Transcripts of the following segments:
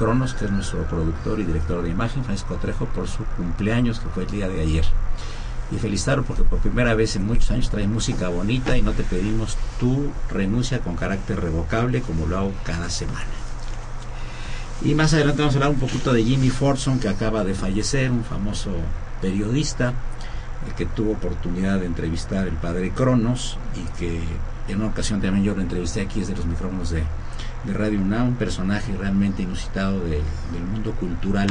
Cronos, que es nuestro productor y director de imagen, Francisco Trejo, por su cumpleaños, que fue el día de ayer. Y felicitarlo porque por primera vez en muchos años trae música bonita y no te pedimos tu renuncia con carácter revocable como lo hago cada semana. Y más adelante vamos a hablar un poquito de Jimmy Forson, que acaba de fallecer, un famoso periodista, el que tuvo oportunidad de entrevistar el padre Cronos y que en una ocasión también yo lo entrevisté aquí desde los micrófonos de, Radio UNAM, un personaje realmente inusitado del mundo cultural,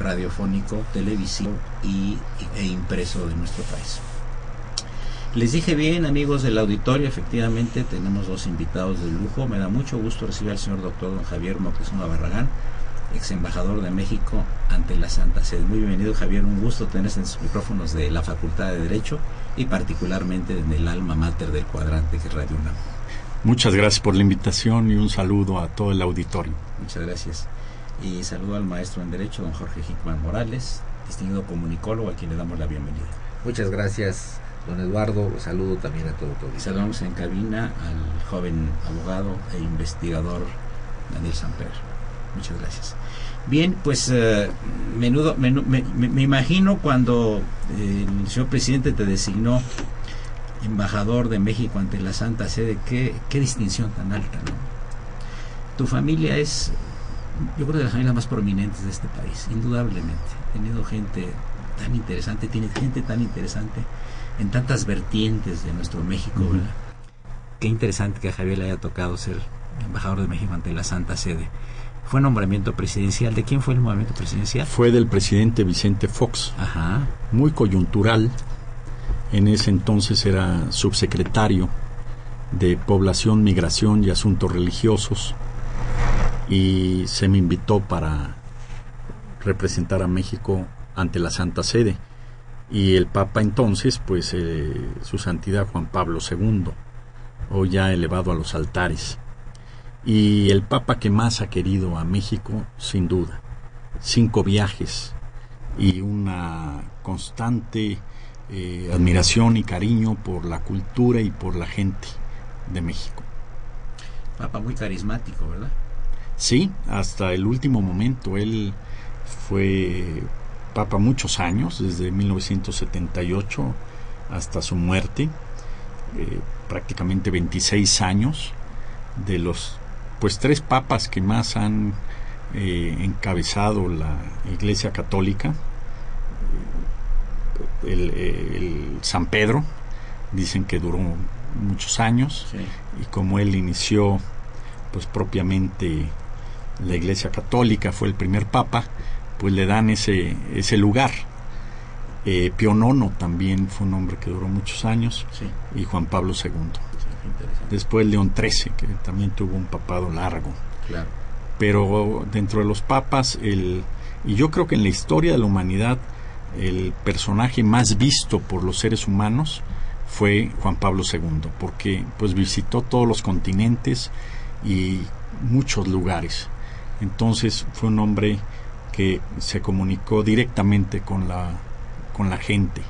radiofónico, televisivo y, e impreso de nuestro país. Les dije bien, amigos del auditorio, efectivamente tenemos dos invitados de lujo. Me da mucho gusto recibir al señor doctor don Javier Moctezuma Barragán, ex embajador de México ante la Santa Sede. Muy bienvenido, Javier. Un gusto tenerse en sus micrófonos de la Facultad de Derecho y particularmente en el alma mater del cuadrante que es Radio UNAM. Muchas gracias por la invitación y un saludo a todo el auditorio. Muchas gracias. Y saludo al maestro en Derecho, don Jorge Hickman Morales, distinguido comunicólogo, a quien le damos la bienvenida. Muchas gracias, don Eduardo. Saludo también a todo el Saludamos en cabina al joven abogado e investigador Daniel Samper. Muchas gracias. Bien, pues eh, menudo, me, imagino cuando eh, el señor presidente te designó embajador de México ante la Santa Sede, qué, qué distinción tan alta, ¿no? Tu familia es, yo creo, de las familias más prominentes de este país, indudablemente. Ha tenido gente tan interesante, tiene gente tan interesante en tantas vertientes de nuestro México, ¿verdad? Qué interesante que a Javier le haya tocado ser embajador de México ante la Santa Sede fue nombramiento presidencial. ¿De quién fue el nombramiento presidencial? Fue del presidente Vicente Fox. Ajá. Muy coyuntural. En ese entonces era subsecretario de Población, Migración y Asuntos Religiosos y se me invitó para representar a México ante la Santa Sede. Y el Papa entonces, pues eh, su santidad Juan Pablo II, hoy ya elevado a los altares y el Papa que más ha querido a México, sin duda. Cinco viajes y una constante eh, admiración y cariño por la cultura y por la gente de México. Papa muy carismático, ¿verdad? Sí, hasta el último momento. Él fue Papa muchos años, desde 1978 hasta su muerte, eh, prácticamente 26 años, de los pues tres papas que más han eh, encabezado la Iglesia Católica, el, San Pedro, dicen que duró muchos años y como él inició pues propiamente la Iglesia Católica, fue el primer papa, pues le dan ese, ese lugar. Eh, IX también fue un hombre que duró muchos años y Juan Pablo II. Después León XIII, que también tuvo un papado largo. Pero dentro de los papas, el, y yo creo que en la historia de la humanidad, el personaje más visto por los seres humanos fue Juan Pablo II, porque pues visitó todos los continentes y muchos lugares. Entonces fue un hombre que se comunicó directamente con la, con la gente.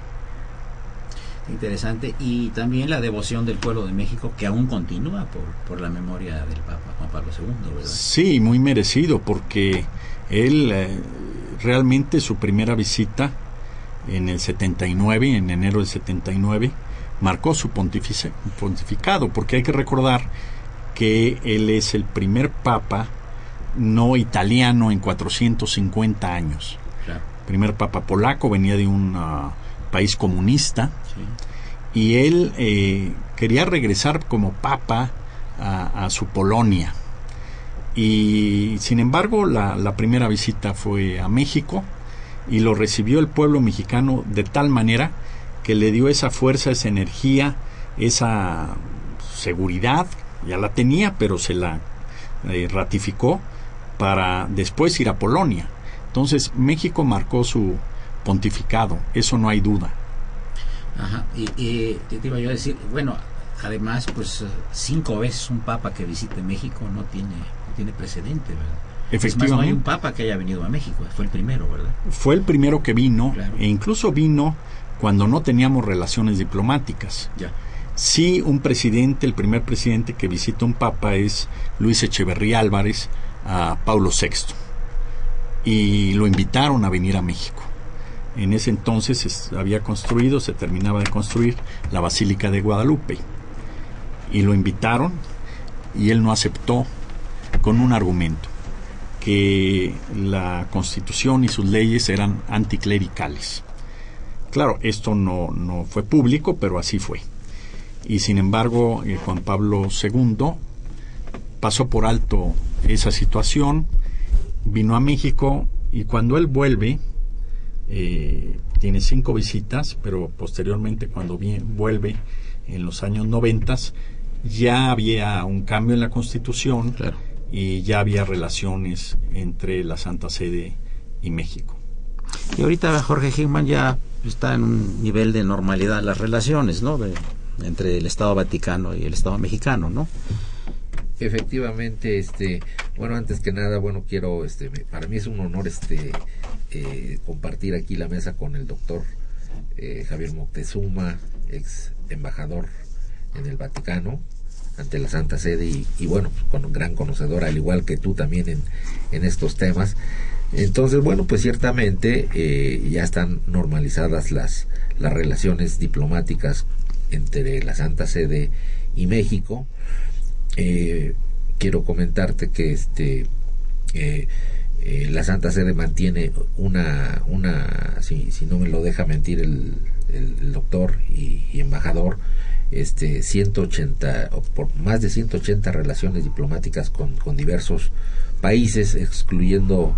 Interesante. Y también la devoción del pueblo de México que aún continúa por, por la memoria del Papa Juan Pablo II, ¿verdad? Sí, muy merecido porque él eh, realmente su primera visita en el 79, en enero del 79, marcó su pontificado, porque hay que recordar que él es el primer papa no italiano en 450 años. Primer papa polaco, venía de un uh, país comunista y él eh, quería regresar como papa a, su Polonia. Y sin embargo, la, la primera visita fue a México y lo recibió el pueblo mexicano de tal manera que le dio esa fuerza, esa energía, esa seguridad, ya la tenía, pero se la eh, ratificó para después ir a Polonia. Entonces México marcó su pontificado, eso no hay duda. Ajá, y, te iba yo a decir, bueno, además, pues cinco veces un papa que visite México no tiene, no tiene precedente, ¿verdad? Efectivamente. no hay un papa que haya venido a México, fue el primero, ¿verdad? Fue el primero que vino, e incluso vino cuando no teníamos relaciones diplomáticas. Ya. Sí, un presidente, el primer presidente que visita un papa es Luis Echeverría Álvarez a Paulo VI. Y lo invitaron a venir a México. En ese entonces había construido, se terminaba de construir la Basílica de Guadalupe. Y lo invitaron y él no aceptó con un argumento que la constitución y sus leyes eran anticlericales. Claro, esto no, no fue público, pero así fue. Y sin embargo, eh, Juan Pablo II pasó por alto esa situación, vino a México y cuando él vuelve, eh, tiene cinco visitas, pero posteriormente cuando vuelve en los años noventas, ya había un cambio en la constitución. Claro y ya había relaciones entre la Santa Sede y México. Y ahorita Jorge Hickman ya está en un nivel de normalidad las relaciones, ¿no? entre el Estado Vaticano y el Estado mexicano, ¿no? Efectivamente, este, bueno, antes que nada, bueno, quiero, este, para mí es un honor, este, eh, compartir aquí la mesa con el doctor eh, Javier Moctezuma, ex embajador en el Vaticano, ante la Santa Sede y, bueno, pues, con un gran conocedor, al igual que tú también en, en estos temas. Entonces, bueno, pues ciertamente eh, ya están normalizadas las, las relaciones diplomáticas entre la Santa Sede y México. Eh, quiero comentarte que este eh, la Santa Sede mantiene una, una si, si no me lo deja mentir el, el, doctor y, y embajador, este 180 por más de 180 relaciones diplomáticas con, con diversos países excluyendo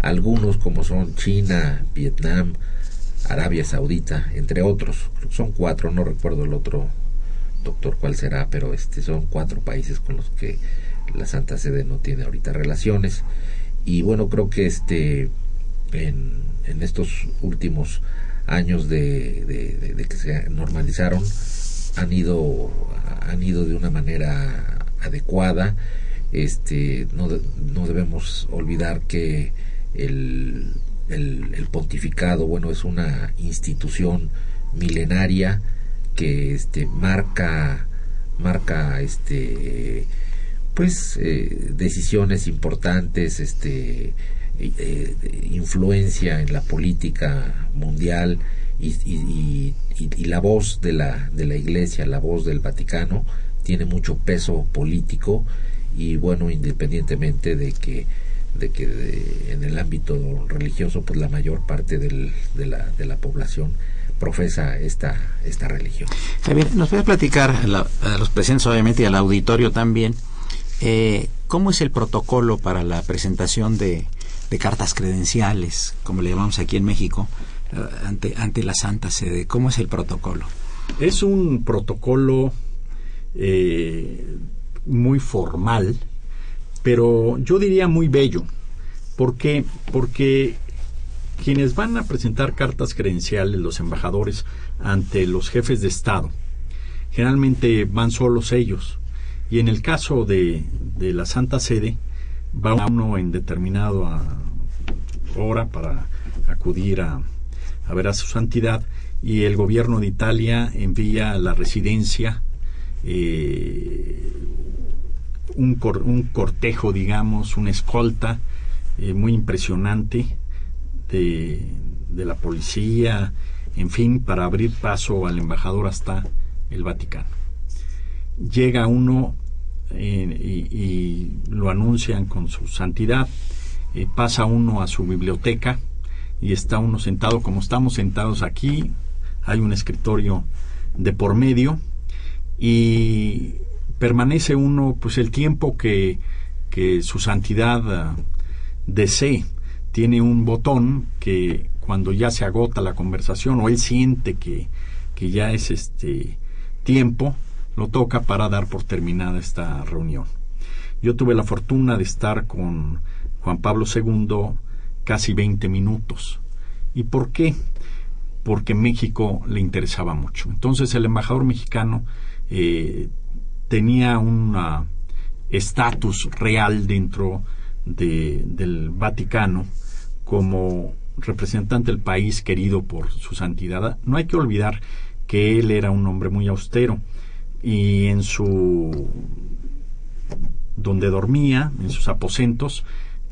algunos como son China, Vietnam, Arabia Saudita, entre otros. Son cuatro, no recuerdo el otro doctor cuál será, pero este son cuatro países con los que la Santa Sede no tiene ahorita relaciones. Y bueno, creo que este en, estos últimos años de que se normalizaron han ido han ido de una manera adecuada. Este no, no debemos olvidar que el, el, pontificado bueno es una institución milenaria que este marca marca este pues eh, decisiones importantes este eh, influencia en la política mundial y, la voz de la, de la Iglesia, la voz del Vaticano, tiene mucho peso político y bueno, independientemente de que de que en el ámbito religioso pues la mayor parte del, de, la, de la población profesa esta, esta religión. Javier, ¿nos puedes platicar a, los presentes obviamente y al auditorio también eh, cómo es el protocolo para la presentación de, de cartas credenciales, como le llamamos aquí en México, ante, ante la Santa Sede? ¿Cómo es el protocolo? Es un protocolo eh, muy formal, pero yo diría muy bello. ¿Por qué? Porque quienes van a presentar cartas credenciales, los embajadores, ante los jefes de Estado, generalmente van solos ellos. Y en el caso de, de la Santa Sede, va uno en determinado hora para acudir a, a ver a su santidad y el gobierno de Italia envía a la residencia eh, un, un, cortejo, digamos, una escolta eh, muy impresionante de, de, la policía, en fin, para abrir paso al embajador hasta el Vaticano. Llega uno eh, y, y, lo anuncian con su santidad, pasa uno a su biblioteca y está uno sentado como estamos sentados aquí, hay un escritorio de por medio y permanece uno pues el tiempo que, que su santidad uh, desee. Tiene un botón que cuando ya se agota la conversación o él siente que, que ya es este tiempo, lo toca para dar por terminada esta reunión. Yo tuve la fortuna de estar con Juan Pablo II casi 20 minutos. ¿Y por qué? Porque México le interesaba mucho. Entonces el embajador mexicano eh, tenía un estatus real dentro de, del Vaticano como representante del país querido por su santidad. No hay que olvidar que él era un hombre muy austero y en su donde dormía, en sus aposentos,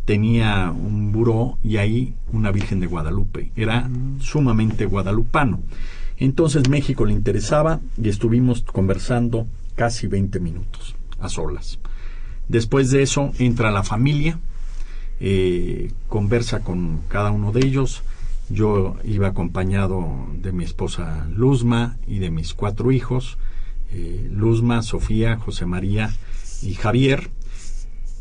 tenía un buró y ahí una Virgen de Guadalupe. Era sumamente guadalupano. Entonces México le interesaba y estuvimos conversando casi 20 minutos a solas. Después de eso entra la familia, eh, conversa con cada uno de ellos. Yo iba acompañado de mi esposa Luzma y de mis cuatro hijos, eh, Luzma, Sofía, José María y Javier,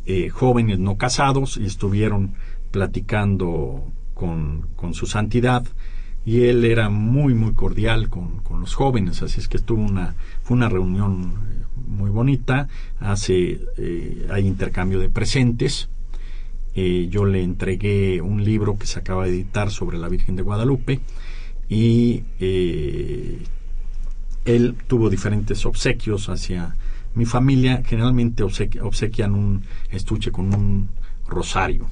eh, jóvenes no casados, y estuvieron platicando con, con su santidad. Y él era muy muy cordial con, con, los jóvenes así es que estuvo una fue una reunión eh, muy bonita. Hace eh, hay intercambio de presentes. Yo le entregué un libro que se acaba de editar sobre la Virgen de Guadalupe y eh, él tuvo diferentes obsequios hacia mi familia generalmente obsequian un estuche con un rosario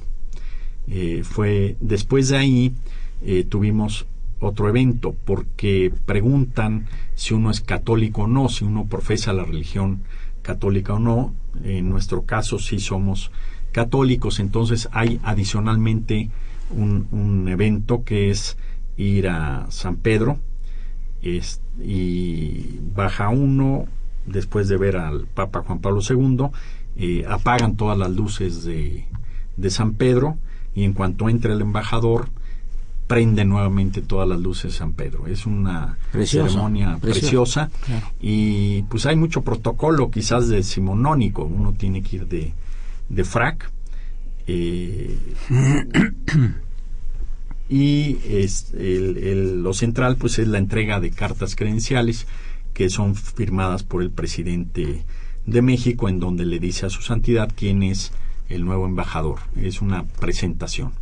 eh, fue después de ahí eh, tuvimos otro evento porque preguntan si uno es católico o no, si uno profesa la religión católica o no. En nuestro caso sí somos católicos, entonces hay adicionalmente un, evento que es ir a San Pedro y baja uno después de ver al Papa Juan Pablo II, eh, apagan todas las luces de, de San Pedro y en cuanto entra el embajador prende nuevamente todas las luces de San Pedro. Es una ceremonia preciosa, y pues hay mucho protocolo quizás de simonónico. Uno tiene que ir de, de frac. Eh, y es el, el, lo central pues es la entrega de cartas credenciales que son firmadas por el presidente de México en donde le dice a su santidad quién es el nuevo embajador. Es una presentación.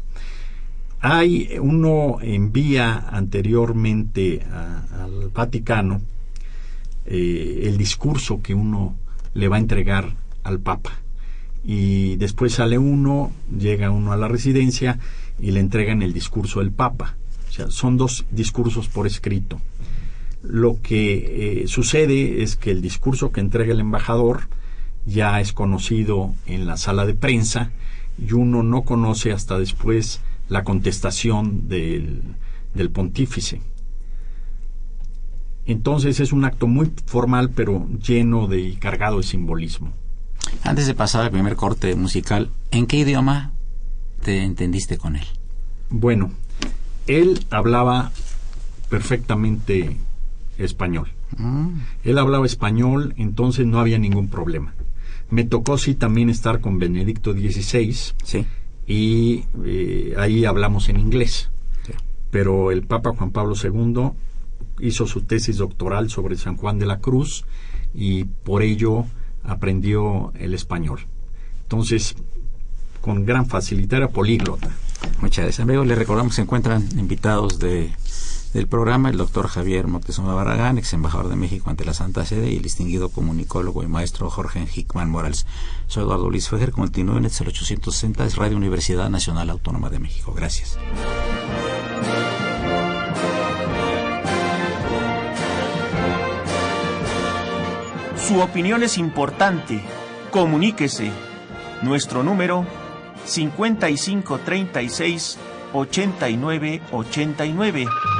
Hay, uno envía anteriormente al Vaticano eh, el discurso que uno le va a entregar al Papa. Y después sale uno, llega uno a la residencia y le entregan el discurso del Papa. O sea, son dos discursos por escrito. Lo que eh, sucede es que el discurso que entrega el embajador ya es conocido en la sala de prensa y uno no conoce hasta después la contestación del, del pontífice. Entonces es un acto muy formal pero lleno de y cargado de simbolismo. Antes de pasar al primer corte musical, ¿en qué idioma te entendiste con él? Bueno, él hablaba perfectamente español. Mm. Él hablaba español, entonces no había ningún problema. Me tocó sí también estar con Benedicto XVI. Sí. Y eh, ahí hablamos en inglés. Sí. Pero el Papa Juan Pablo II hizo su tesis doctoral sobre San Juan de la Cruz y por ello aprendió el español. Entonces, con gran facilidad era políglota. Muchas gracias, amigos. Les recordamos que se encuentran invitados de del programa, el doctor Javier Moctezuma Barragán, ex embajador de México ante la Santa Sede, y el distinguido comunicólogo y maestro Jorge Hickman Morales. Soy Eduardo Luis Fejer, continúen, es el 860, es Radio Universidad Nacional Autónoma de México. Gracias. Su opinión es importante. Comuníquese. Nuestro número 5536 8989.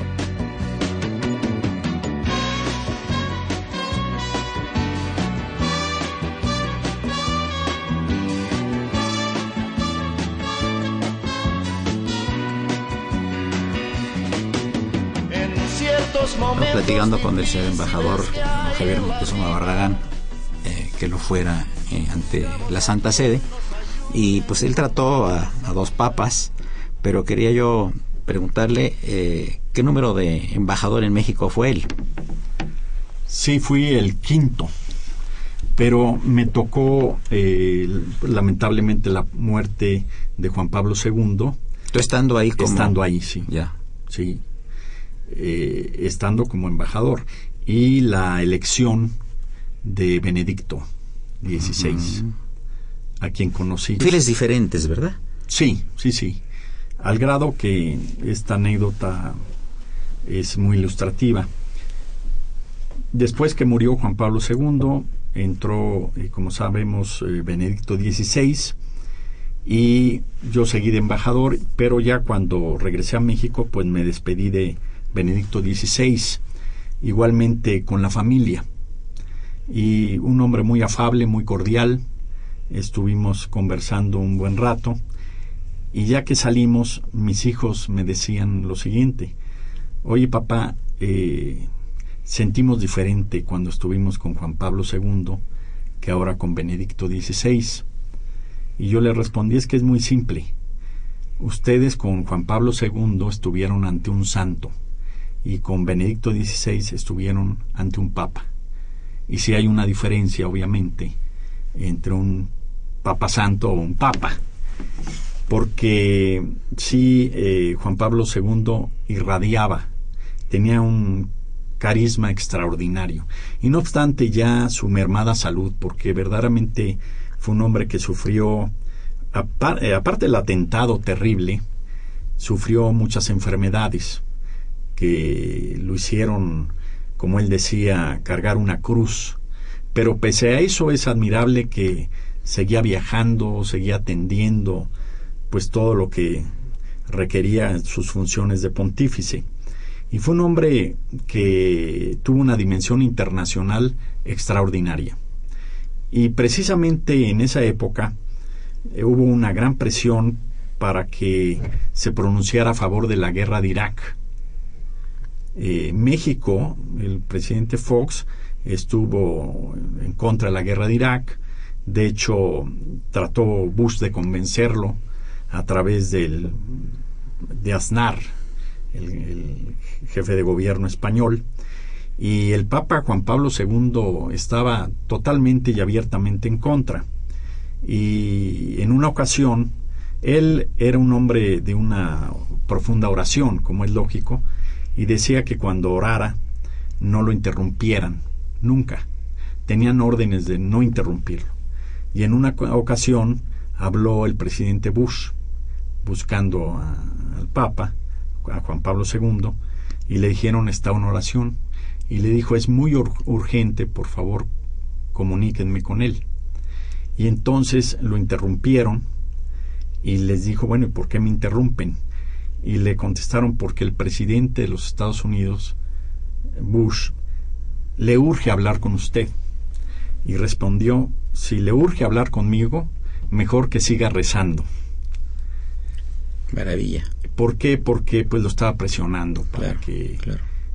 Estamos platicando con el señor embajador Javier Moctezuma Barragán, eh, que lo fuera eh, ante la Santa Sede. Y pues él trató a, a dos papas, pero quería yo preguntarle eh, qué número de embajador en México fue él. Sí, fui el quinto, pero me tocó eh, lamentablemente la muerte de Juan Pablo II, Tú estando ahí como... estando ahí, sí. Ya. sí, eh, estando como embajador, y la elección de Benedicto XVI, a quien conocí. Perfiles diferentes, ¿verdad? Sí, sí, sí. Al grado que esta anécdota es muy ilustrativa. Después que murió Juan Pablo II, entró, eh, como sabemos, eh, Benedicto XVI y yo seguí de embajador, pero ya cuando regresé a México, pues me despedí de Benedicto XVI, igualmente con la familia. Y un hombre muy afable, muy cordial, estuvimos conversando un buen rato y ya que salimos, mis hijos me decían lo siguiente, oye papá, eh, sentimos diferente cuando estuvimos con Juan Pablo II que ahora con Benedicto XVI. Y yo le respondí, es que es muy simple. Ustedes con Juan Pablo II estuvieron ante un santo y con Benedicto XVI estuvieron ante un papa. Y si hay una diferencia, obviamente, entre un papa santo o un papa. Porque sí, eh, Juan Pablo II irradiaba, tenía un carisma extraordinario. Y no obstante ya su mermada salud, porque verdaderamente fue un hombre que sufrió, eh, aparte del atentado terrible, sufrió muchas enfermedades que lo hicieron, como él decía, cargar una cruz. Pero pese a eso es admirable que seguía viajando, seguía atendiendo, pues todo lo que requería sus funciones de pontífice. Y fue un hombre que tuvo una dimensión internacional extraordinaria. Y precisamente en esa época eh, hubo una gran presión para que se pronunciara a favor de la guerra de Irak. Eh, México, el presidente Fox, estuvo en contra de la guerra de Irak. De hecho, trató Bush de convencerlo a través del, de Aznar, el, el jefe de gobierno español, y el Papa Juan Pablo II estaba totalmente y abiertamente en contra. Y en una ocasión, él era un hombre de una profunda oración, como es lógico, y decía que cuando orara no lo interrumpieran, nunca. Tenían órdenes de no interrumpirlo. Y en una ocasión habló el presidente Bush buscando al Papa, a Juan Pablo II, y le dijeron está una oración. Y le dijo es muy urgente, por favor, comuníquenme con él. Y entonces lo interrumpieron y les dijo, bueno, ¿y por qué me interrumpen? Y le contestaron porque el presidente de los Estados Unidos, Bush, le urge hablar con usted. Y respondió, si le urge hablar conmigo, mejor que siga rezando. Maravilla. ¿Por qué? Porque pues lo estaba presionando para que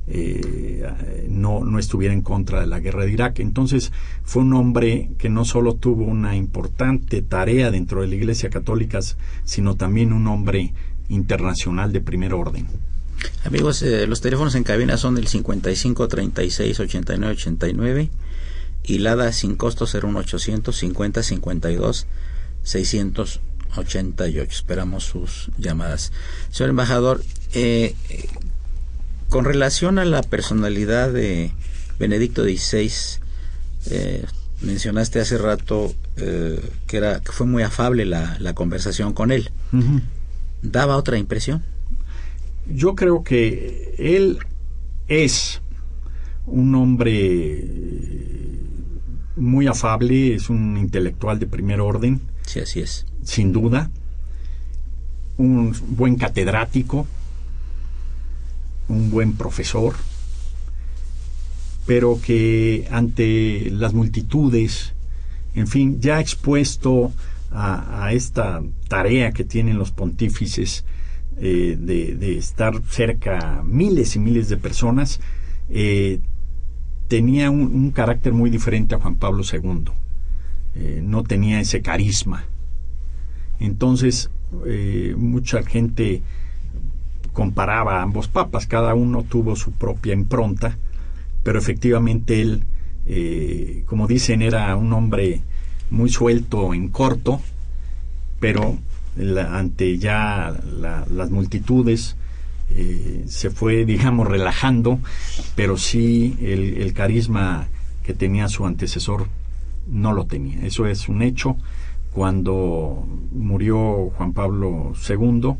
eh, no, no estuviera en contra de la guerra de Irak. Entonces fue un hombre que no solo tuvo una importante tarea dentro de la Iglesia Católica, sino también un hombre internacional de primer orden. Amigos, eh, los teléfonos en cabina son el 55 36 89 89 y LADA sin costo 01800 50 52 688. Esperamos sus llamadas. Señor embajador, eh, con relación a la personalidad de Benedicto XVI, eh, mencionaste hace rato eh, que, era, que fue muy afable la, la conversación con él. ¿Daba otra impresión? Yo creo que él es un hombre muy afable, es un intelectual de primer orden. Sí, así es. Sin duda. Un buen catedrático, un buen profesor, pero que ante las multitudes, en fin, ya expuesto a, esta tarea que tienen los pontífices eh, de, estar cerca miles y miles de personas, eh, tenía un, carácter muy diferente a Juan Pablo II. Eh, no tenía ese carisma. Entonces, mucha gente comparaba a ambos papas, cada uno tuvo su propia impronta, pero efectivamente él, como dicen, era un hombre muy suelto en corto, pero ante ya las multitudes eh, se fue, digamos, relajando, pero sí el, el carisma que tenía su antecesor no lo tenía. Eso es un hecho. Cuando murió Juan Pablo II,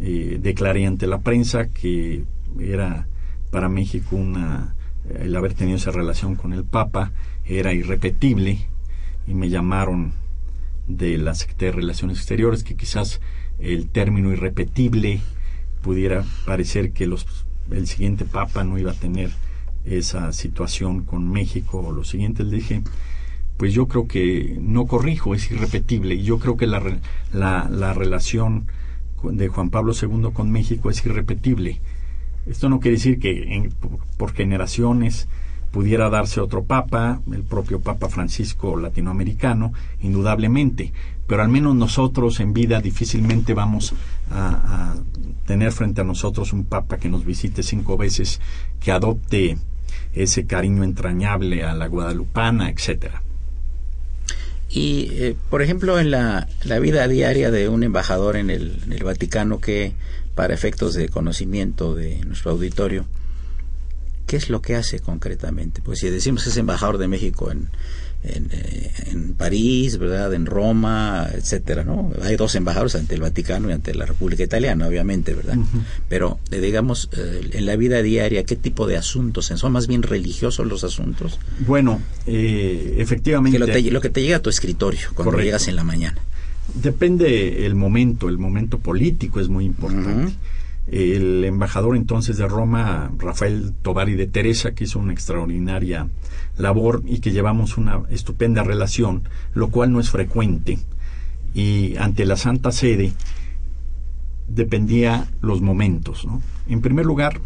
eh, declaré ante la prensa que era para México una el haber tenido esa relación con el Papa era irrepetible y me llamaron de la Secretaría de Relaciones Exteriores que quizás el término irrepetible pudiera parecer que los, el siguiente Papa no iba a tener esa situación con México o los siguientes. Le dije, pues yo creo que no corrijo, es irrepetible y yo creo que la, la, la relación de Juan Pablo II con México es irrepetible. Esto no quiere decir que por generaciones pudiera darse otro papa, el propio Papa Francisco latinoamericano, indudablemente, pero al menos nosotros en vida difícilmente vamos a, tener frente a nosotros un papa que nos visite cinco veces, que adopte ese cariño entrañable a la guadalupana, etcétera. Y, eh, por ejemplo, en la, vida diaria de un embajador en el, en el, Vaticano que, para efectos de conocimiento de nuestro auditorio, ¿qué es lo que hace concretamente? Pues si decimos que es embajador de México en, eh, en, París, ¿verdad? En Roma, etcétera, ¿no? Hay dos embajadores ante el Vaticano y ante la República Italiana, obviamente, ¿verdad? Pero, eh, digamos, eh, en la vida diaria, ¿qué tipo de asuntos? ¿Son más bien religiosos los asuntos? Bueno, efectivamente. lo, que te llega a tu escritorio cuando llegas en la mañana. Depende el momento, el momento político es muy importante el embajador entonces de Roma, Rafael Tovari de Teresa, que hizo una extraordinaria labor y que llevamos una estupenda relación, lo cual no es frecuente. Y ante la Santa Sede dependía los momentos. En primer lugar,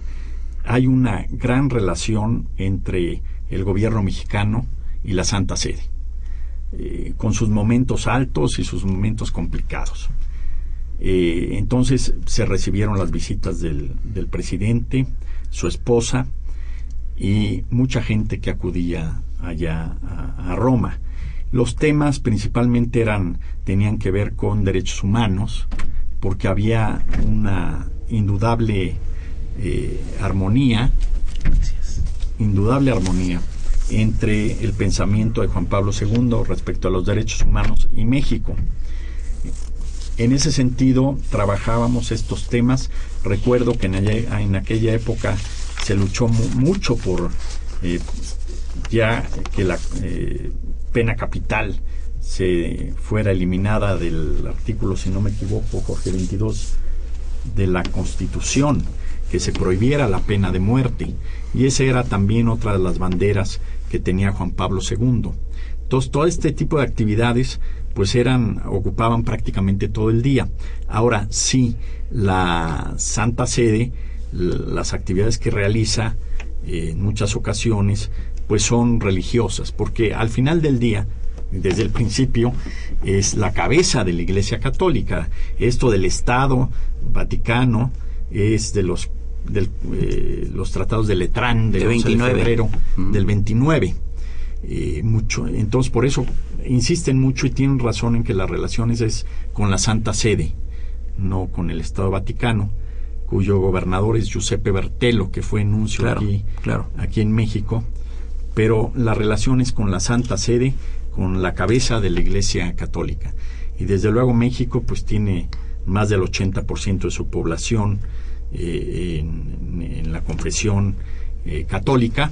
hay una gran relación entre el gobierno mexicano y la Santa Sede, eh, con sus momentos altos y sus momentos complicados. Eh, entonces se recibieron las visitas del, del presidente, su esposa y mucha gente que acudía allá a, Roma. Los temas principalmente eran tenían que ver con derechos humanos, porque había una indudable eh, armonía, indudable armonía entre el pensamiento de Juan Pablo II respecto a los derechos humanos y México. En ese sentido, trabajábamos estos temas. Recuerdo que en, aquella época se luchó mucho por eh, ya que la eh, pena capital se fuera eliminada del artículo, si no me equivoco, Jorge 22 de la Constitución, que se prohibiera la pena de muerte. Y esa era también otra de las banderas que tenía Juan Pablo II. Entonces, todo este tipo de actividades pues eran ocupaban prácticamente todo el día. Ahora sí, la Santa Sede, las actividades que realiza eh, en muchas ocasiones, pues son religiosas, porque al final del día desde el principio, es la cabeza de la Iglesia Católica. Esto del Estado Vaticano es de los, eh, los tratados de Letrán del 29. de febrero del 29. Eh, mucho. Entonces, por eso insisten mucho y tienen razón en que las relaciones es con la Santa Sede, no con el Estado Vaticano, cuyo gobernador es Giuseppe Bertelo, que fue enuncio aquí, aquí en México. Pero las relaciones con la Santa Sede con la cabeza de la Iglesia Católica. Y desde luego México pues tiene más del 80% de su población eh, en, la confesión eh, católica.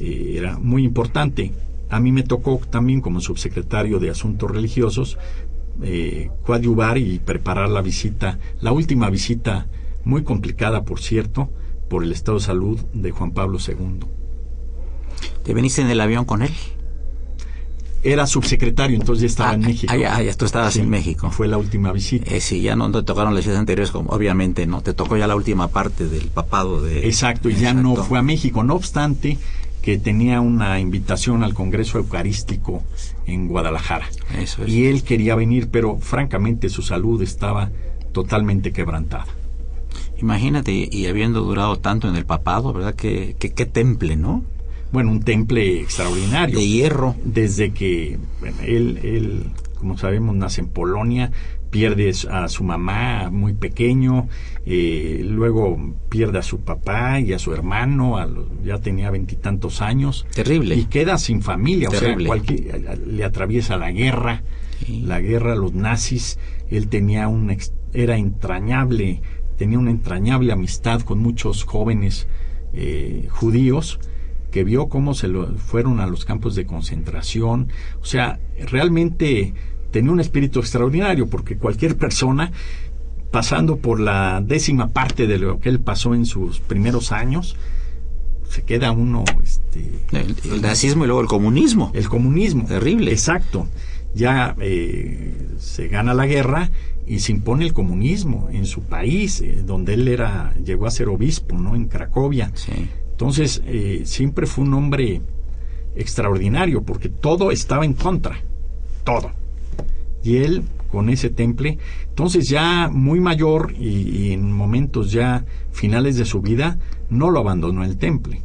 Eh, era muy importante. A mí me tocó también como subsecretario de Asuntos Religiosos coadyuvar y preparar la visita, la última visita, muy complicada por cierto, por el estado de salud de Juan Pablo II. ¿Te veniste en el avión con él? era subsecretario, entonces ya estaba en ah, México. Ah, ya, tú estabas en México. Fue la última visita. Eh, sí, ya no te tocaron las ciudades anteriores, como, obviamente, ¿no? Te tocó ya la última parte del papado de... Exacto, y ya no fue a México. No obstante, que tenía una invitación al Congreso Eucarístico en Guadalajara. Eso es. Y él quería venir, pero francamente su salud estaba totalmente quebrantada. Imagínate, y habiendo durado tanto en el papado, ¿verdad? Que, que, qué temple, ¿no? bueno, un temple extraordinario. De hierro. Desde que él, él, como sabemos, nace en Polonia, pierde a su mamá muy pequeño, eh, luego pierde a su papá y a su hermano, ya tenía veintitantos años. Terrible. Y queda sin familia, o sea, cualquier, le atraviesa la guerra, la guerra, los nazis, él tenía un, era entrañable, tenía una entrañable amistad con muchos jóvenes eh, judíos, que vio cómo se lo fueron a los campos de concentración. O sea, realmente tenía un espíritu extraordinario porque cualquier persona pasando por la décima parte de lo que él pasó en sus primeros años, se queda uno este, el, nazismo y luego el comunismo. El comunismo. Terrible. Exacto. Ya eh, se gana la guerra y se impone el comunismo en su país eh, donde él era llegó a ser obispo no en Cracovia. Sí. Entonces, eh, siempre fue un hombre extraordinario porque todo estaba en contra, todo. Y él, con ese temple, entonces ya muy mayor y, en momentos ya finales de su vida, no lo abandonó el temple.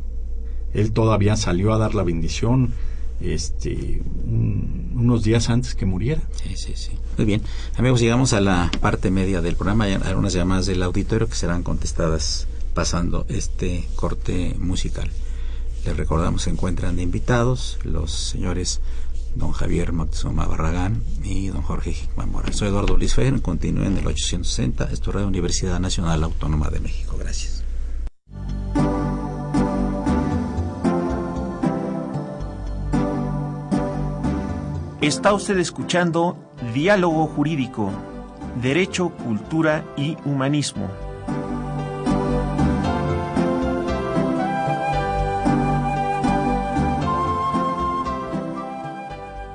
Él todavía salió a dar la bendición este, unos días antes que muriera. Sí, sí, sí. Muy bien. Amigos, llegamos a la parte media del programa. Hay algunas llamadas del auditorio que serán contestadas pasando este corte musical. Les recordamos, se encuentran de invitados los señores don Javier Moctezuma Barragán y don Jorge Hickman Morales. Soy Eduardo Luis Fejer, continúen en el 860, esto es Radio Universidad Nacional Autónoma de México. Gracias. Está usted escuchando Diálogo Jurídico, Derecho, Cultura y Humanismo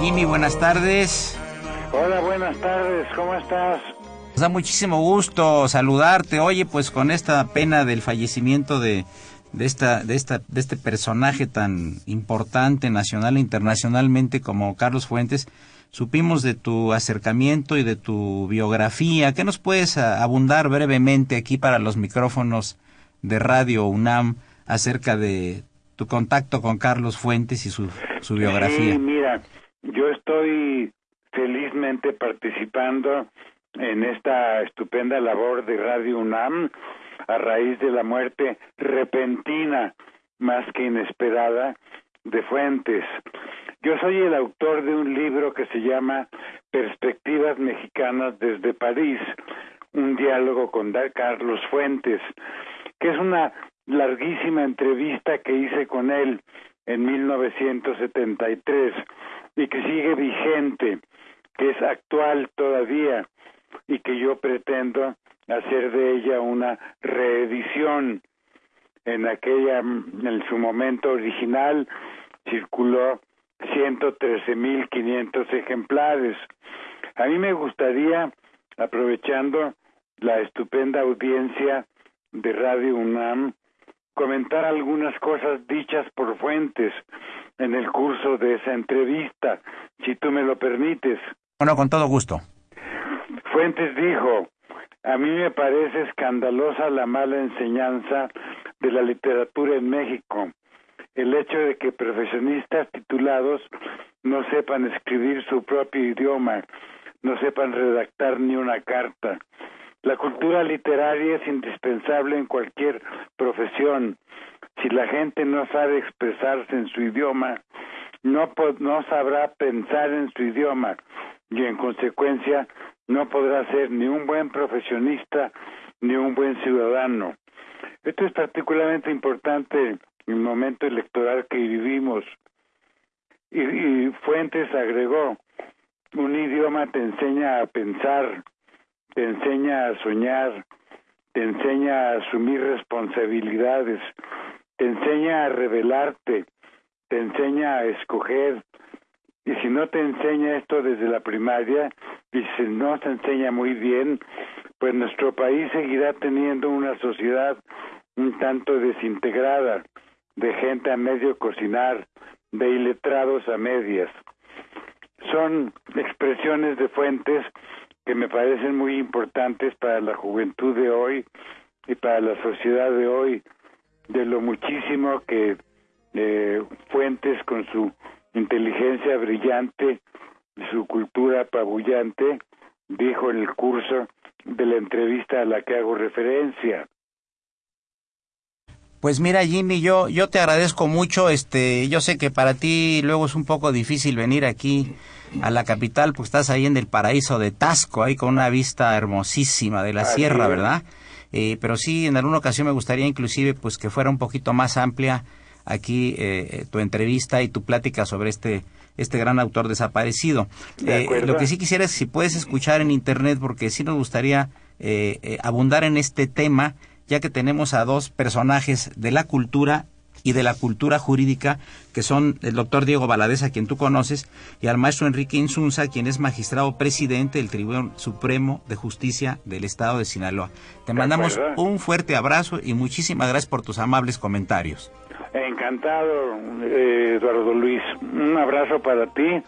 Jimmy, buenas tardes. Hola, buenas tardes, ¿cómo estás? Nos da muchísimo gusto saludarte. Oye, pues con esta pena del fallecimiento de, de esta, de esta, de este personaje tan importante nacional e internacionalmente como Carlos Fuentes, supimos de tu acercamiento y de tu biografía. ¿Qué nos puedes abundar brevemente aquí para los micrófonos de Radio UNAM acerca de tu contacto con Carlos Fuentes y su, su biografía? Sí, mira, yo estoy felizmente participando en esta estupenda labor de Radio UNAM a raíz de la muerte repentina, más que inesperada, de Fuentes. Yo soy el autor de un libro que se llama Perspectivas Mexicanas desde París, un diálogo con Carlos Fuentes, que es una larguísima entrevista que hice con él en 1973 y que sigue vigente, que es actual todavía y que yo pretendo hacer de ella una reedición. En aquella, en su momento original, circuló 113.500 ejemplares. A mí me gustaría, aprovechando la estupenda audiencia de Radio UNAM, comentar algunas cosas dichas por Fuentes en el curso de esa entrevista, si tú me lo permites. Bueno, con todo gusto. Fuentes dijo, a mí me parece escandalosa la mala enseñanza de la literatura en México el hecho de que profesionistas titulados no sepan escribir su propio idioma, no sepan redactar ni una carta. La cultura literaria es indispensable en cualquier profesión. Si la gente no sabe expresarse en su idioma, no, no sabrá pensar en su idioma y en consecuencia no podrá ser ni un buen profesionista ni un buen ciudadano. Esto es particularmente importante el momento electoral que vivimos. Y, Fuentes agregó, un idioma te enseña a pensar, te enseña a soñar, te enseña a asumir responsabilidades, te enseña a revelarte, te enseña a escoger. Y si no te enseña esto desde la primaria, y si no se enseña muy bien, pues nuestro país seguirá teniendo una sociedad un tanto desintegrada de gente a medio cocinar, de iletrados a medias. Son expresiones de fuentes que me parecen muy importantes para la juventud de hoy y para la sociedad de hoy, de lo muchísimo que eh, Fuentes con su inteligencia brillante, su cultura apabullante, dijo en el curso de la entrevista a la que hago referencia. Pues mira, Jimmy, yo, yo te agradezco mucho. Este, yo sé que para ti luego es un poco difícil venir aquí a la capital, pues estás ahí en el paraíso de Tasco, ahí con una vista hermosísima de la sierra, ¿verdad? Eh, pero sí, en alguna ocasión me gustaría inclusive pues que fuera un poquito más amplia aquí eh, tu entrevista y tu plática sobre este este gran autor desaparecido. Eh, lo que sí quisiera es si puedes escuchar en internet, porque sí nos gustaría abundar en este tema ya que tenemos a dos personajes de la cultura y de la cultura jurídica, que son el doctor Diego Valadez, a quien tú conoces, y al maestro Enrique Insunza, quien es magistrado presidente del Tribunal Supremo de Justicia del Estado de Sinaloa. Te mandamos un fuerte abrazo y muchísimas gracias por tus amables comentarios. Encantado, eh, Eduardo Luis. Un abrazo para ti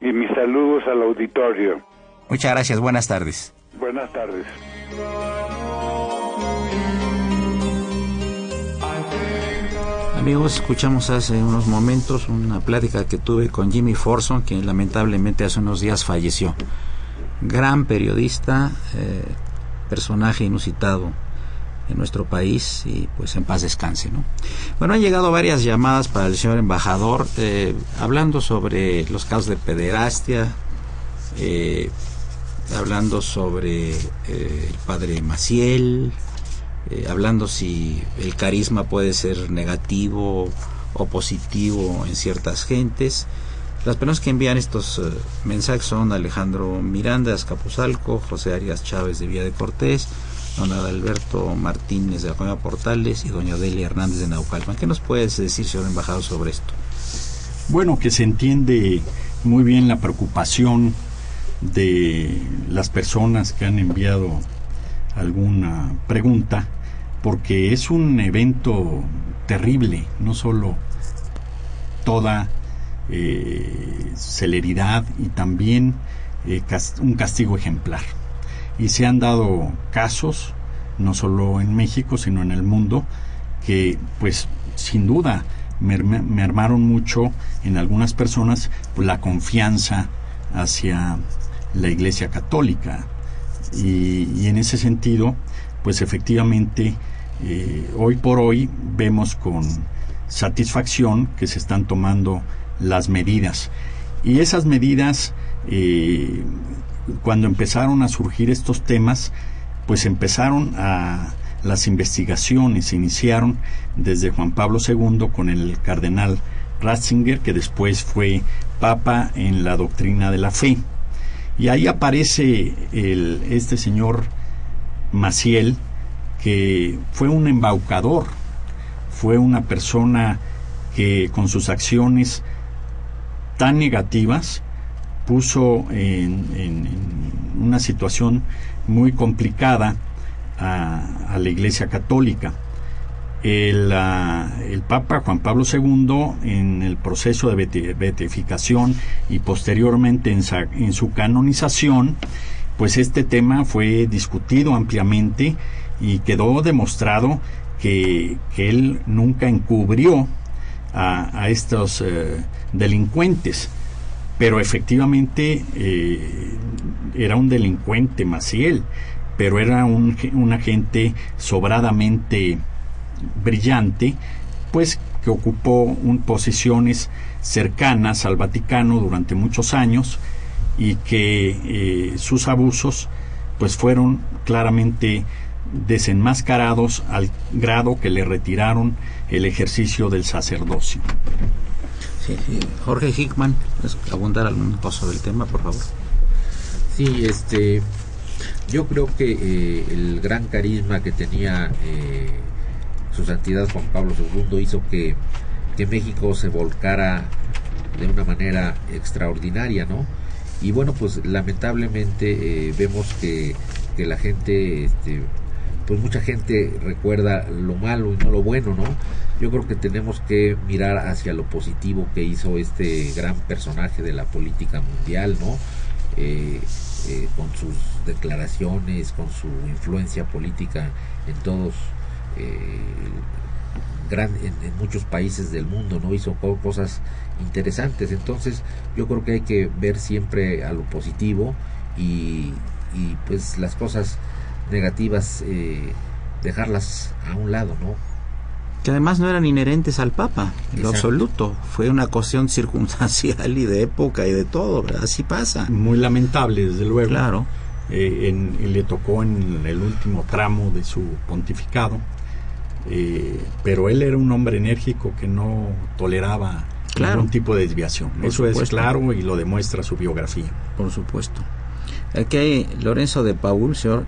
y mis saludos al auditorio. Muchas gracias, buenas tardes. Buenas tardes. Amigos, escuchamos hace unos momentos una plática que tuve con Jimmy Forson, quien lamentablemente hace unos días falleció. Gran periodista, eh, personaje inusitado en nuestro país y pues en paz descanse. ¿no? Bueno, han llegado varias llamadas para el señor embajador eh, hablando sobre los casos de pederastia, eh, hablando sobre el padre Maciel, eh, hablando si el carisma puede ser negativo o positivo en ciertas gentes. Las personas que envían estos eh, mensajes son Alejandro Miranda de Azcapotzalco, José Arias Chávez de Vía de Cortés, don Adalberto Martínez de la Portales y doña Delia Hernández de Naucalpan. ¿Qué nos puedes decir, señor embajador, sobre esto? Bueno, que se entiende muy bien la preocupación de las personas que han enviado alguna pregunta, porque es un evento terrible, no solo toda eh, celeridad y también eh, un castigo ejemplar. Y se han dado casos, no solo en México, sino en el mundo, que pues sin duda me, armaron mucho en algunas personas la confianza hacia la Iglesia Católica. Y, en ese sentido, pues efectivamente, eh, hoy por hoy vemos con satisfacción que se están tomando las medidas. Y esas medidas, eh, cuando empezaron a surgir estos temas, pues empezaron a las investigaciones, se iniciaron desde Juan Pablo II con el cardenal Ratzinger, que después fue papa en la doctrina de la fe. Y ahí aparece el, este señor Maciel, que fue un embaucador, fue una persona que con sus acciones tan negativas puso en, una situación muy complicada a, la Iglesia Católica. El, el, Papa Juan Pablo II, en el proceso de beatificación y posteriormente en, su canonización, pues este tema fue discutido ampliamente y quedó demostrado que, él nunca encubrió a, estos eh, delincuentes. Pero efectivamente eh, era un delincuente Maciel, pero era un agente sobradamente brillante, pues que ocupó un, posiciones cercanas al Vaticano durante muchos años y que eh, sus abusos pues fueron claramente desenmascarados al grado que le retiraron el ejercicio del sacerdocio. Jorge Hickman, ¿puedes abundar algún cosa del tema, por favor? Sí, este, yo creo que eh, el gran carisma que tenía eh, su santidad Juan Pablo II hizo que, que México se volcara de una manera extraordinaria, ¿no? Y bueno, pues lamentablemente eh, vemos que, que la gente este, pues mucha gente recuerda lo malo y no lo bueno, ¿no? Yo creo que tenemos que mirar hacia lo positivo que hizo este gran personaje de la política mundial, ¿no? Eh, eh, con sus declaraciones, con su influencia política en todos, gran, en, muchos países del mundo, ¿no? Hizo cosas interesantes. Entonces, yo creo que hay que ver siempre a lo positivo y, y pues las cosas negativas, eh, dejarlas a un lado, ¿no? Que además no eran inherentes al Papa, en lo absoluto. Fue una cuestión circunstancial y de época y de todo, Así pasa. Muy lamentable, desde luego. Claro. Eh, en, le tocó en el último tramo de su pontificado. Eh, pero él era un hombre enérgico que no toleraba ningún tipo de desviación. Eso es claro y lo demuestra su biografía. Por supuesto. Aquí Lorenzo de Paul, señor,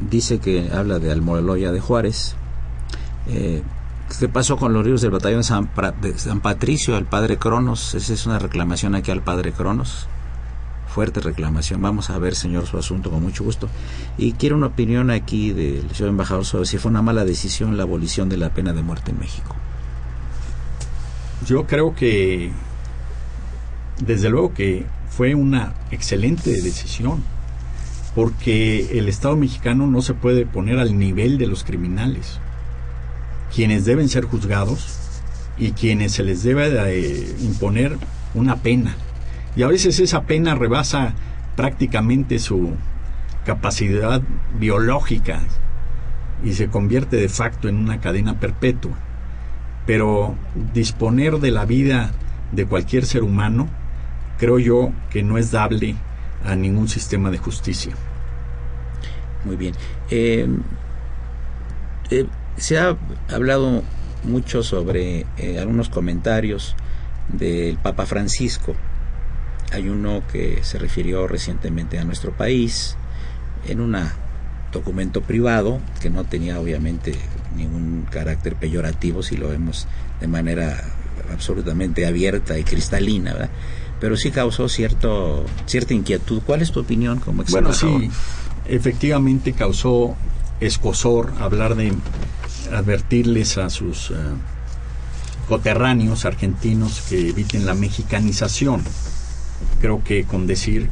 dice que habla de Almoloya de Juárez. Eh, ¿Qué pasó con los ríos del batallón de San, Patricio al padre Cronos? Esa es una reclamación aquí al padre Cronos. Fuerte reclamación. Vamos a ver, señor, su asunto con mucho gusto. Y quiero una opinión aquí del señor embajador sobre si fue una mala decisión la abolición de la pena de muerte en México. Yo creo que, desde luego que fue una excelente decisión porque el Estado mexicano no se puede poner al nivel de los criminales, quienes deben ser juzgados y quienes se les debe de imponer una pena. Y a veces esa pena rebasa prácticamente su capacidad biológica y se convierte de facto en una cadena perpetua. Pero disponer de la vida de cualquier ser humano, creo yo que no es dable a ningún sistema de justicia. Muy bien. Eh, eh, se ha hablado mucho sobre eh, algunos comentarios del Papa Francisco. Hay uno que se refirió recientemente a nuestro país en un documento privado que no tenía obviamente ningún carácter peyorativo si lo vemos de manera absolutamente abierta y cristalina, pero sí causó cierto, cierta inquietud. ¿Cuál es tu opinión como ex Bueno, sí, efectivamente causó escosor hablar de advertirles a sus eh, coterráneos argentinos que eviten la mexicanización. Creo que con decir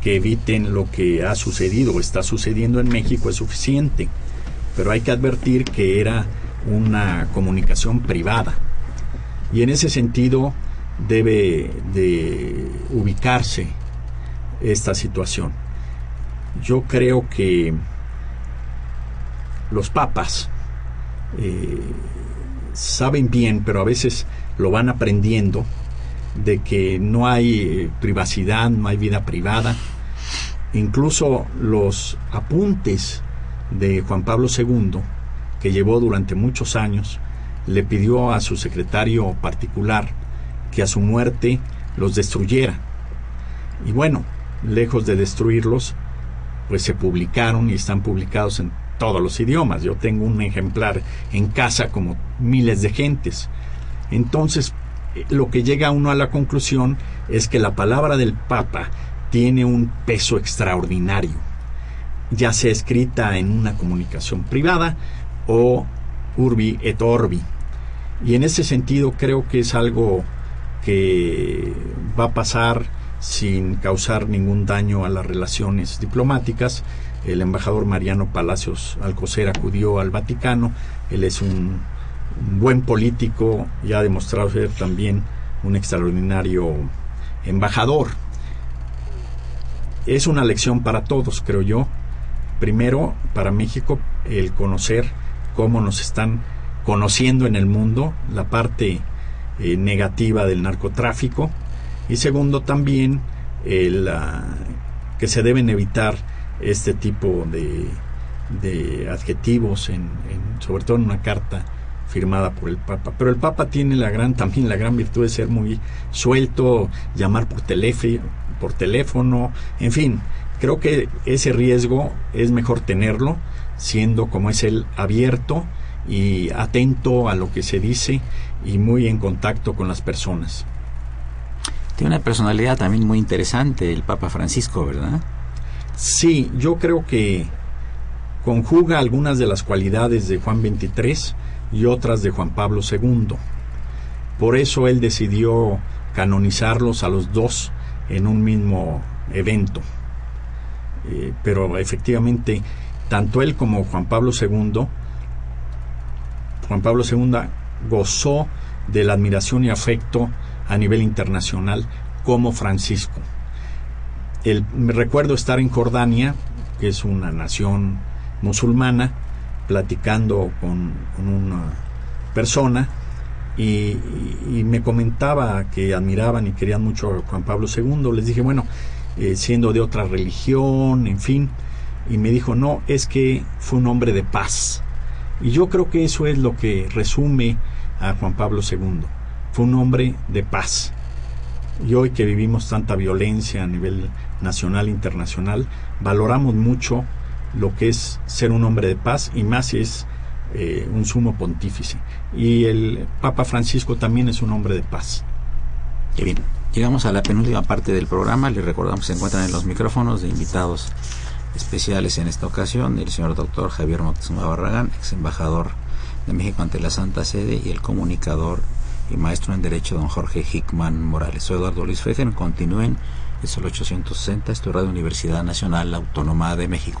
que eviten lo que ha sucedido o está sucediendo en México es suficiente, pero hay que advertir que era una comunicación privada. Y en ese sentido debe de ubicarse esta situación. Yo creo que los papas eh, saben bien, pero a veces lo van aprendiendo, de que no hay eh, privacidad, no hay vida privada. Incluso los apuntes de Juan Pablo II, que llevó durante muchos años, le pidió a su secretario particular que a su muerte los destruyera. Y bueno, lejos de destruirlos, pues se publicaron y están publicados en todos los idiomas. Yo tengo un ejemplar en casa como miles de gentes. Entonces, lo que llega uno a la conclusión es que la palabra del Papa tiene un peso extraordinario, ya sea escrita en una comunicación privada o urbi et orbi. Y en ese sentido creo que es algo que va a pasar sin causar ningún daño a las relaciones diplomáticas. El embajador Mariano Palacios Alcocer acudió al Vaticano. Él es un, buen político y ha demostrado ser también un extraordinario embajador. Es una lección para todos, creo yo. Primero, para México, el conocer cómo nos están conociendo en el mundo, la parte eh, negativa del narcotráfico y segundo también el, que se deben evitar este tipo de, de adjetivos en, sobre todo en una carta firmada por el Papa. Pero el Papa tiene la gran, también la gran virtud de ser muy suelto, llamar por teléfono, por teléfono, en fin, creo que ese riesgo es mejor tenerlo, siendo como es él abierto y atento a lo que se dice y muy en contacto con las personas. Tiene una personalidad también muy interesante el Papa Francisco, ¿verdad? Sí, yo creo que conjuga algunas de las cualidades de Juan XXIII y otras de Juan Pablo II. Por eso él decidió canonizarlos a los dos en un mismo evento. Eh, pero efectivamente, tanto él como Juan Pablo II, Juan Pablo II gozó de la admiración y afecto a nivel internacional como Francisco. El, me recuerdo estar en Jordania, que es una nación musulmana, platicando con, una persona y, me comentaba que admiraban y querían mucho a Juan Pablo II. Les dije, bueno, eh, siendo de otra religión, en fin. Y me dijo, no, es que fue un hombre de paz. Y yo creo que eso es lo que resume a Juan Pablo II. Fue un hombre de paz. Y hoy que vivimos tanta violencia a nivel nacional e internacional, valoramos mucho lo que es ser un hombre de paz y más si es eh, un sumo pontífice. Y el Papa Francisco también es un hombre de paz. Qué bien. Llegamos a la penúltima parte del programa. Les recordamos que se encuentran en los micrófonos de invitados especiales en esta ocasión el señor doctor Javier Moctezuma Barragán, ex embajador de México ante la Santa Sede, y el comunicador y maestro en Derecho don Jorge Hickman Morales. Soy Eduardo Luis Fejen. Continúen. Es el 860, esto de Universidad Nacional Autónoma de México.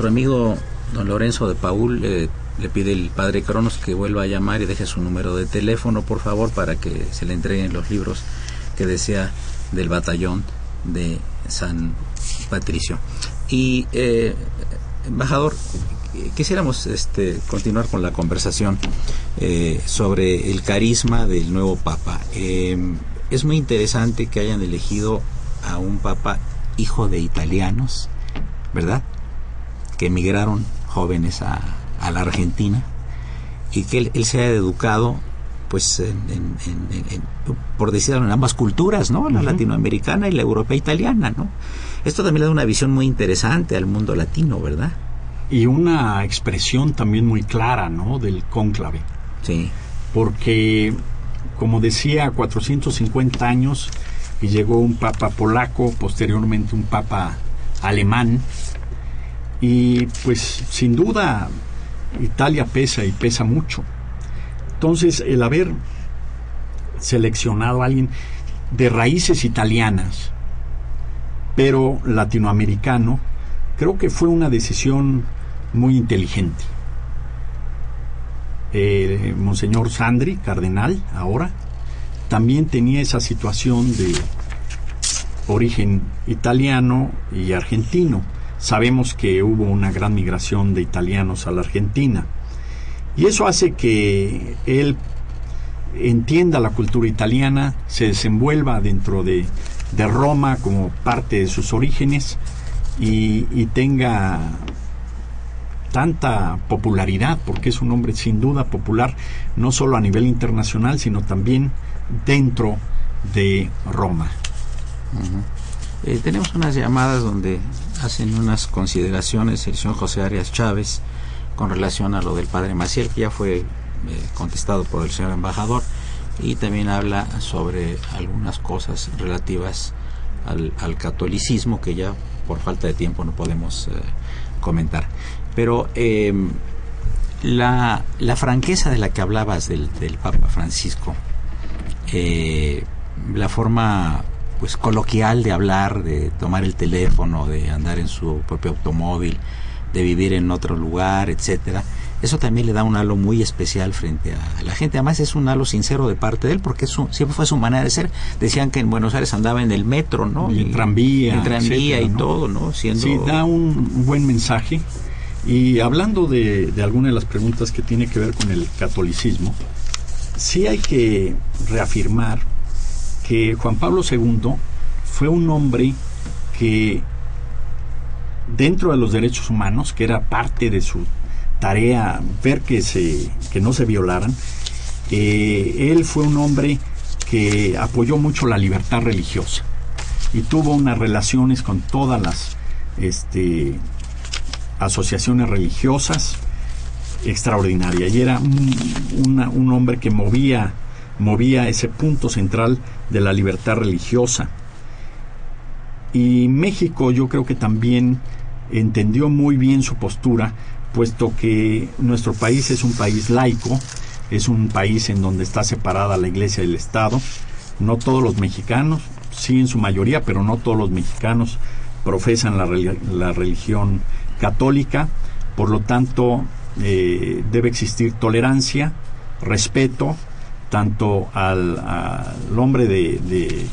Nuestro amigo don Lorenzo de Paul eh, le pide el padre Cronos que vuelva a llamar y deje su número de teléfono, por favor, para que se le entreguen los libros que desea del batallón de San Patricio. Y, eh, embajador, quisiéramos este, continuar con la conversación eh, sobre el carisma del nuevo Papa. Eh, es muy interesante que hayan elegido a un Papa hijo de italianos, ¿verdad? Que emigraron jóvenes a, a la Argentina y que él, él se haya educado pues en, en, en, por decirlo en ambas culturas, ¿no? La uh -huh. latinoamericana y la europea italiana, ¿no? Esto también le da una visión muy interesante al mundo latino, ¿verdad? Y una expresión también muy clara, ¿no? Del cónclave. Sí. Porque, como decía, 450 años y llegó un papa polaco, posteriormente un papa alemán, y pues sin duda Italia pesa y pesa mucho. Entonces, el haber seleccionado a alguien de raíces italianas, pero latinoamericano, creo que fue una decisión muy inteligente. Eh, Monseñor Sandri, cardenal, ahora, también tenía esa situación de origen italiano y argentino. Sabemos que hubo una gran migración de italianos a la Argentina. Y eso hace que él entienda la cultura italiana, se desenvuelva dentro de, de Roma como parte de sus orígenes y, y, tenga tanta popularidad, porque es un hombre sin duda popular, no solo a nivel internacional, sino también dentro de Roma. Eh, tenemos unas llamadas donde hacen unas consideraciones el señor José Arias Chávez, con relación a lo del padre Maciel, que ya fue eh, contestado por el señor embajador, y también habla sobre algunas cosas relativas al, catolicismo que ya por falta de tiempo no podemos eh, comentar. Pero eh, la, la, franqueza de la que hablabas del, del Papa Francisco, eh, la forma pues coloquial de hablar, de tomar el teléfono, de andar en su propio automóvil, de vivir en otro lugar, etcétera. Eso también le da un halo muy especial frente a la gente. Además es un halo sincero de parte de él porque su, siempre fue su manera de ser. Decían que en Buenos Aires andaba en el metro, ¿no? Y en tranvía. En tranvía etcétera, y ¿no? todo, ¿no? Siendo... Sí, da un buen mensaje. Y hablando de, de alguna de las preguntas que tiene que ver con el catolicismo, sí hay que reafirmar que Juan Pablo II fue un hombre que dentro de los derechos humanos, que era parte de su tarea ver que, se, que no se violaran, eh, él fue un hombre que apoyó mucho la libertad religiosa y tuvo unas relaciones con todas las este, asociaciones religiosas extraordinarias. Y era un, hombre que movía, movía ese punto central de la libertad religiosa. Y México yo creo que también entendió muy bien su postura, puesto que nuestro país es un país laico, es un país en donde está separada la iglesia del Estado. No todos los mexicanos, sí en su mayoría, pero no todos los mexicanos profesan la, la religión católica. Por lo tanto, eh, debe existir tolerancia, respeto, tanto al, hombre de, de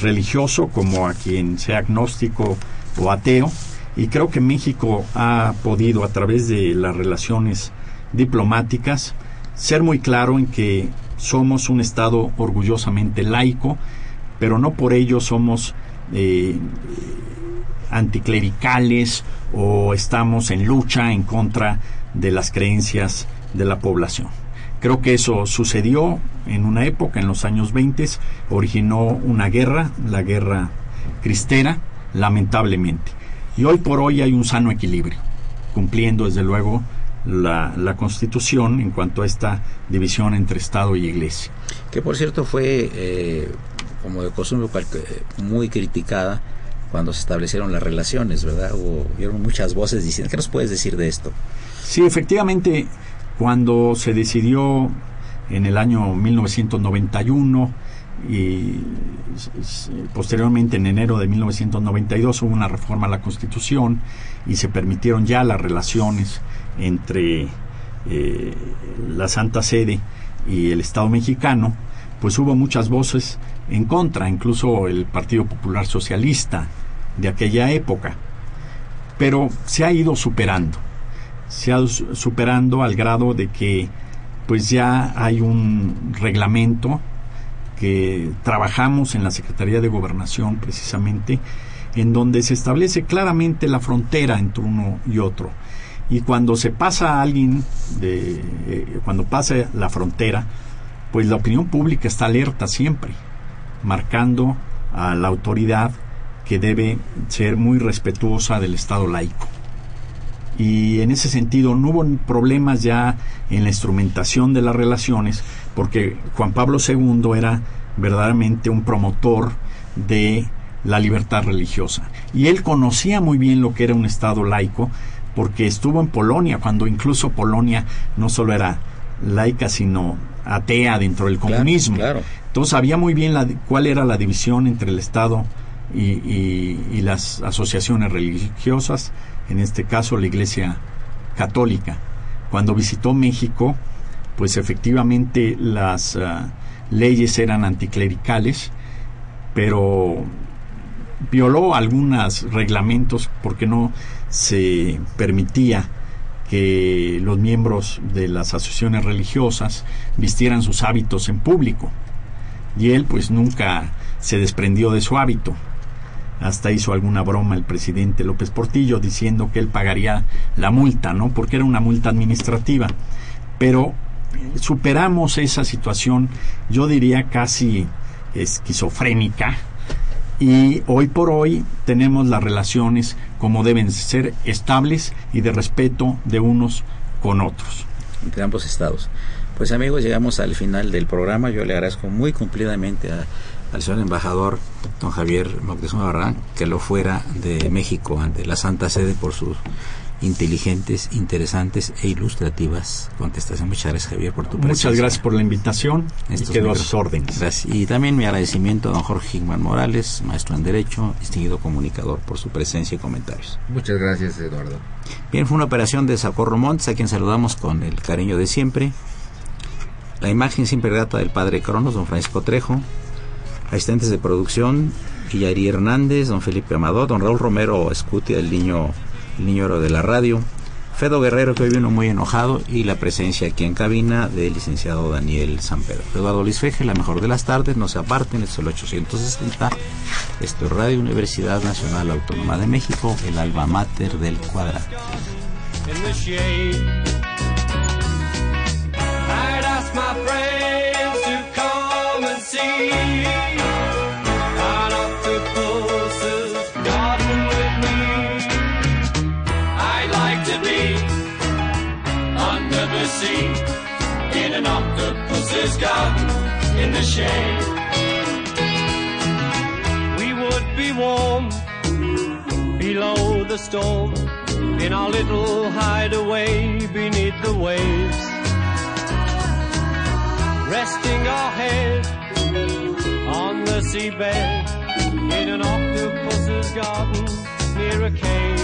religioso como a quien sea agnóstico o ateo y creo que México ha podido a través de las relaciones diplomáticas ser muy claro en que somos un Estado orgullosamente laico, pero no por ello somos eh, anticlericales o estamos en lucha en contra de las creencias de la población. Creo que eso sucedió en una época, en los años 20, originó una guerra, la guerra cristera, lamentablemente. Y hoy por hoy hay un sano equilibrio, cumpliendo desde luego la, la, Constitución en cuanto a esta división entre Estado y Iglesia. Que por cierto fue, eh, como de costumbre, muy criticada cuando se establecieron las relaciones, ¿verdad? Hubo muchas voces diciendo, ¿qué nos puedes decir de esto? Sí, efectivamente, cuando se decidió en el año 1991 y posteriormente en enero de 1992 hubo una reforma a la Constitución y se permitieron ya las relaciones entre eh, la Santa Sede y el Estado mexicano, pues hubo muchas voces en contra, incluso el Partido Popular Socialista de aquella época. Pero se ha ido superando, se ha superando al grado de que pues ya hay un reglamento que trabajamos en la Secretaría de Gobernación precisamente, en donde se establece claramente la frontera entre uno y otro. Y cuando se pasa a alguien, de, eh, cuando pasa la frontera, pues la opinión pública está alerta siempre, marcando a la autoridad que debe ser muy respetuosa del Estado laico. Y en ese sentido no hubo problemas ya en la instrumentación de las relaciones, porque Juan Pablo II era verdaderamente un promotor de la libertad religiosa. Y él conocía muy bien lo que era un Estado laico, porque estuvo en Polonia, cuando incluso Polonia no solo era laica, sino atea dentro del comunismo. Entonces sabía muy bien la, cuál era la división entre el Estado y, las asociaciones religiosas, en este caso la Iglesia Católica. Cuando visitó México, pues efectivamente las ah, leyes eran anticlericales, pero violó algunos reglamentos porque no se permitía que los miembros de las asociaciones religiosas vistieran sus hábitos en público. Y él pues nunca se desprendió de su hábito. Hasta hizo alguna broma el presidente López Portillo diciendo que él pagaría la multa, ¿no? Porque era una multa administrativa. Pero superamos esa situación, yo diría casi esquizofrénica, y hoy por hoy tenemos las relaciones como deben ser estables y de respeto de unos con otros. Entre ambos estados. Pues amigos, llegamos al final del programa. Yo le agradezco muy cumplidamente al señor embajador, don Javier Moctezuma Barrán, que lo fuera de México ante la Santa Sede por sus inteligentes, interesantes e ilustrativas contestaciones. Muchas gracias, Javier, por tu presencia. Muchas gracias por la invitación y quedo a sus órdenes. Y también mi agradecimiento a don Jorge Gigman Morales, maestro en Derecho, distinguido comunicador, por su presencia y comentarios. Muchas gracias, Eduardo. Bien, fue una operación de Socorro Montes, a quien saludamos con el cariño de siempre. La imagen siempre grata del padre Cronos, don Francisco Trejo. Asistentes de producción, Guilleri Hernández, don Felipe Amador, don Raúl Romero Escutia, el niño el niño de la radio, Fedo Guerrero, que hoy vino muy enojado, y la presencia aquí en cabina del licenciado Daniel San Pedro. Eduardo Luis Feje, la mejor de las tardes, no se aparten, es el 860. Esto es Radio Universidad Nacional Autónoma de México, el alma mater del I'd like to be under the sea in an octopus' garden in the shade. We would be warm below the storm in our little hideaway beneath the waves. Resting our head in an octopus's garden near a cave.